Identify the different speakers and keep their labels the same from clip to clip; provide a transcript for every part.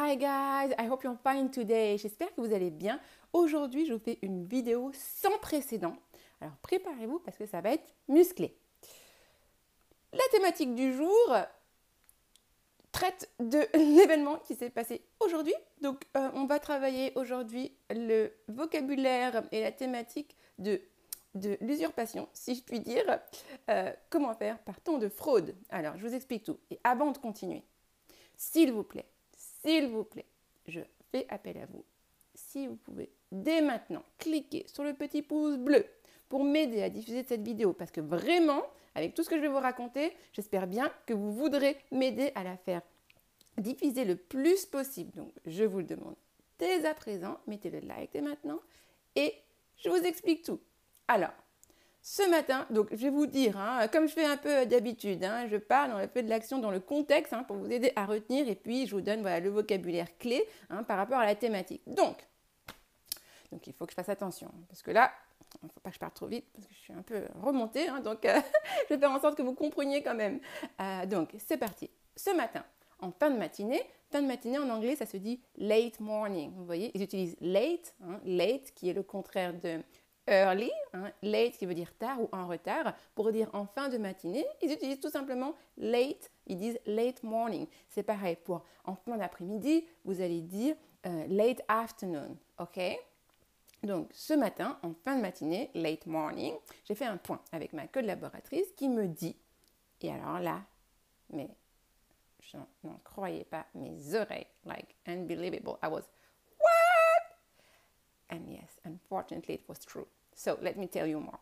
Speaker 1: Hi guys, I hope you're fine today. J'espère que vous allez bien. Aujourd'hui, je vous fais une vidéo sans précédent. Alors préparez-vous parce que ça va être musclé. La thématique du jour traite de l'événement qui s'est passé aujourd'hui. Donc euh, on va travailler aujourd'hui le vocabulaire et la thématique de de l'usurpation, si je puis dire. Euh, comment faire par temps de fraude? Alors, je vous explique tout. Et avant de continuer, s'il vous plaît, s'il vous plaît, je fais appel à vous. Si vous pouvez dès maintenant cliquer sur le petit pouce bleu pour m'aider à diffuser cette vidéo, parce que vraiment, avec tout ce que je vais vous raconter, j'espère bien que vous voudrez m'aider à la faire diffuser le plus possible. Donc, je vous le demande dès à présent, mettez le like dès maintenant et je vous explique tout. Alors, ce matin, donc je vais vous dire, hein, comme je fais un peu d'habitude, hein, je parle, on fait de l'action dans le contexte hein, pour vous aider à retenir et puis je vous donne le vocabulaire clé par rapport à la thématique. Donc, donc il faut que je fasse attention parce que là, il ne faut pas que je parte trop vite parce que je suis un peu remontée, donc euh, je vais faire en sorte que vous compreniez quand même. Euh, donc, c'est parti. Ce matin, en fin de matinée, fin de matinée en anglais, ça se dit late morning. Vous voyez, ils utilisent late, late qui est le contraire de early, hein, late qui veut dire tard ou en retard, pour dire en fin de matinée, ils utilisent tout simplement late, ils disent late morning. C'est pareil pour en fin d'après-midi, vous allez dire euh, late afternoon, ok? Donc ce matin, en fin de matinée, late morning, j'ai fait un point avec ma collaboratrice qui me dit, et alors là, mais je n'en croyais pas mes oreilles, like unbelievable. I was, what? And yes, unfortunately, it was true. So let me tell you more.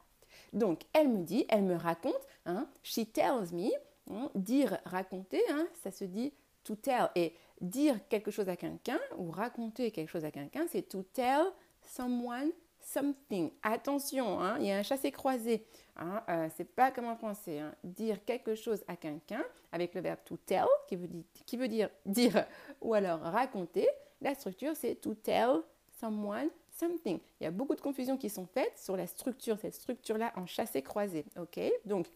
Speaker 1: Donc, elle me dit, elle me raconte, hein, she tells me, hein, dire, raconter, hein, ça se dit to tell. Et dire quelque chose à quelqu'un ou raconter quelque chose à quelqu'un, c'est to tell someone something. Attention, il y a un chassé-croisé. Hein, euh, c'est pas comme en français. Dire quelque chose à quelqu'un avec le verbe to tell, qui veut, dire, qui veut dire dire ou alors raconter. La structure, c'est to tell someone something. Il y a beaucoup de confusions qui sont faites sur la structure, cette structure-là en chassé-croisé. Ok? Donc,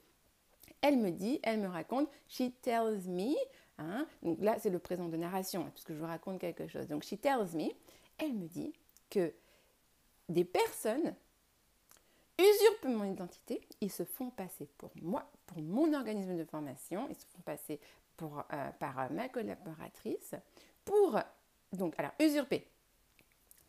Speaker 1: elle me dit, elle me raconte, she tells me. Hein, donc là, c'est le présent de narration, hein, puisque je vous raconte quelque chose. Donc, she tells me, elle me dit que des personnes usurpent mon identité, ils se font passer pour moi, pour mon organisme de formation, ils se font passer pour, euh, par ma collaboratrice pour, donc, alors, usurper,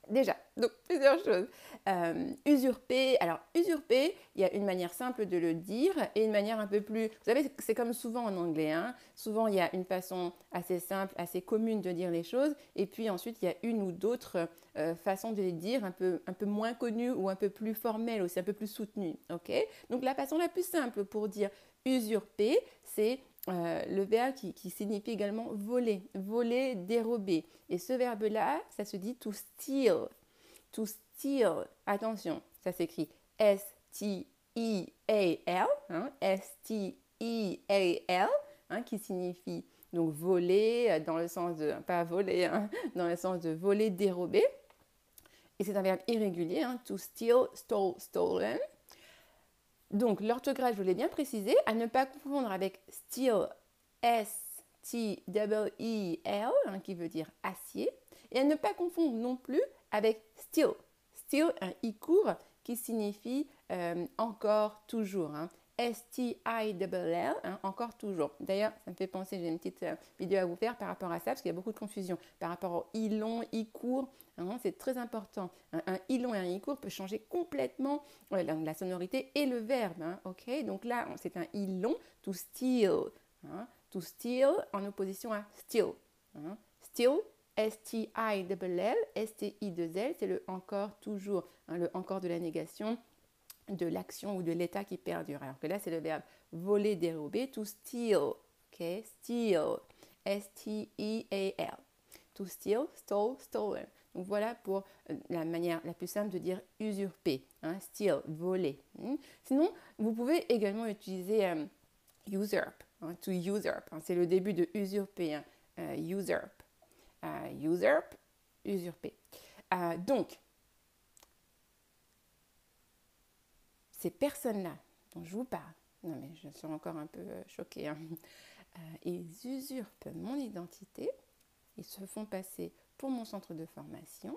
Speaker 1: Déjà, donc plusieurs choses. Euh, usurper, alors usurper, il y a une manière simple de le dire et une manière un peu plus... Vous savez, c'est comme souvent en anglais. Hein. Souvent, il y a une façon assez simple, assez commune de dire les choses et puis ensuite, il y a une ou d'autres euh, façons de les dire un peu, un peu moins connues ou un peu plus formelles aussi, un peu plus soutenues. ok? Donc la façon la plus simple pour dire usurper, c'est euh, le verbe qui, signifie également voler, voler, dérober. Et ce verbe-là, ça se dit to steal. To steal, attention, ça s'écrit S-T-E-A-L, hein, S-T-E-A-L, hein, qui signifie donc voler euh, dans le sens de, pas voler, hein, dans le sens de voler, dérober. Et c'est un verbe irrégulier, to steal, stole, stolen. Donc l'orthographe, je voulais bien préciser, à ne pas confondre avec steel, S-T-E-E-L, hein, qui veut dire acier, et à ne pas confondre non plus avec steel. Steel, un i court qui signifie euh, encore, toujours. Hein. S-T-I-L-L, hein, encore toujours. D'ailleurs, ça me fait penser, j'ai une petite euh, vidéo à vous faire par rapport à ça, parce qu'il y a beaucoup de confusion par rapport au i long, i court. Hein, c'est très important. Un, i long et un i court peut changer complètement la, sonorité et le verbe. Hein, ok? Donc là, c'est un i long, to steal. to steal en opposition à still. Still, S-T-I-L-L, S-T-I-2-L, c'est le encore toujours, le encore de la négation de l'action ou de l'état qui perdure. Alors que là, c'est le verbe voler, dérober, to steal. Ok, steal. S-T-E-A-L. To steal, stole, stolen. Donc voilà pour euh, la manière la plus simple de dire usurper, hein, steal, voler. Hmm? Sinon, vous pouvez également utiliser euh, usurp, hein, to usurp. Hein. c'est le début de usurper, euh, usurp. usurp, usurper. donc, ces personnes-là dont je vous parle, non mais je suis encore un peu euh, choquée, hein, euh, ils usurpent mon identité, ils se font passer pour mon centre de formation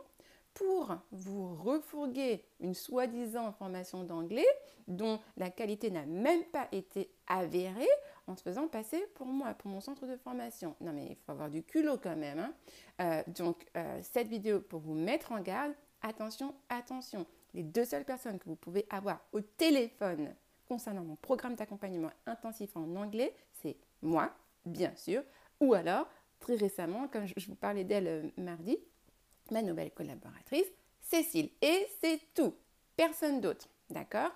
Speaker 1: pour vous refourguer une soi-disant formation d'anglais dont la qualité n'a même pas été avérée en se faisant passer pour moi, pour mon centre de formation. Non mais il faut avoir du culot quand même. Hein. Euh, donc cette vidéo pour vous mettre en garde, attention, attention. Les deux seules personnes que vous pouvez avoir au téléphone concernant mon programme d'accompagnement intensif en anglais, c'est moi, bien sûr, ou alors très récemment, comme je vous parlais d'elle euh, mardi, ma nouvelle collaboratrice, Cécile. Et c'est tout. Personne d'autre. D'accord?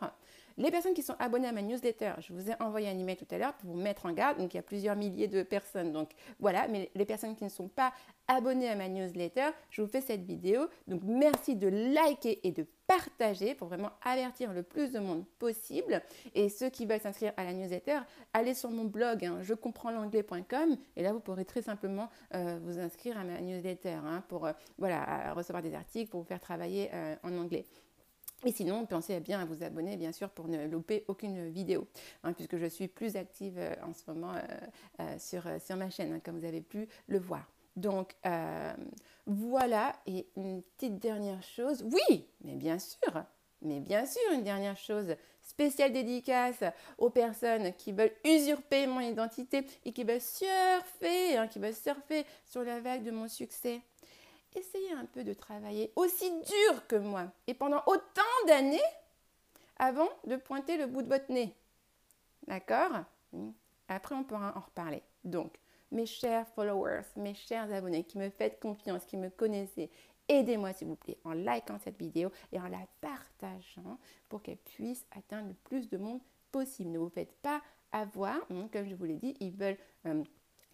Speaker 1: Les personnes qui sont abonnées à ma newsletter, je vous ai envoyé un email tout à l'heure pour vous mettre en garde. Donc, il y a plusieurs milliers de personnes. Donc, voilà. Mais les personnes qui ne sont pas abonnées à ma newsletter, je vous fais cette vidéo. Donc, merci de liker et de partager pour vraiment avertir le plus de monde possible. Et ceux qui veulent s'inscrire à la newsletter, allez sur mon blog, hein, je comprends l'anglais.com. Et là, vous pourrez très simplement euh, vous inscrire à ma newsletter hein, pour euh, recevoir des articles, pour vous faire travailler euh, en anglais. Et sinon, pensez bien à vous abonner, bien sûr, pour ne louper aucune vidéo, hein, puisque je suis plus active euh, en ce moment euh, euh, sur, sur, ma chaîne, hein, comme vous avez pu le voir. Donc, voilà, et une petite dernière chose, oui, mais bien sûr, mais bien sûr, une dernière chose, spéciale dédicace aux personnes qui veulent usurper mon identité et qui veulent surfer, hein, qui veulent surfer sur la vague de mon succès essayez un peu de travailler aussi dur que moi et pendant autant d'années avant de pointer le bout de votre nez. D'accord? Hmm. Après, on pourra en reparler. Donc, mes chers followers, mes chers abonnés qui me faites confiance, qui me connaissez, aidez-moi s'il vous plaît en likant cette vidéo et en la partageant pour qu'elle puisse atteindre le plus de monde possible. Ne vous faites pas avoir, hmm, comme je vous l'ai dit, ils veulent euh,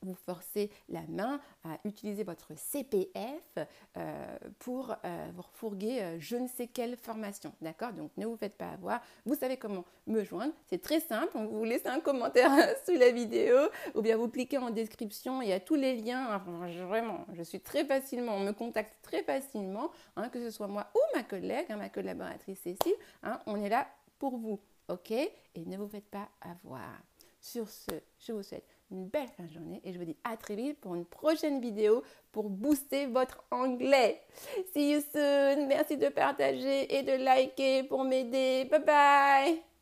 Speaker 1: vous forcez la main à utiliser votre CPF euh, pour euh, vous refourguer euh, je ne sais quelle formation. D'accord? Donc ne vous faites pas avoir. Vous savez comment me joindre. C'est très simple. Vous laissez un commentaire sous la vidéo ou bien vous cliquez en description. Il y a tous les liens. vraiment, je suis très facilement, on me contacte très facilement, hein, que ce soit moi ou ma collègue, hein, ma collaboratrice Cécile. Hein, on est là pour vous. OK? Et ne vous faites pas avoir. Sur ce, je vous souhaite belle fin de journée et je vous dis à très vite pour une prochaine vidéo pour booster votre anglais. See you soon. Merci de partager et de liker pour m'aider. Bye bye.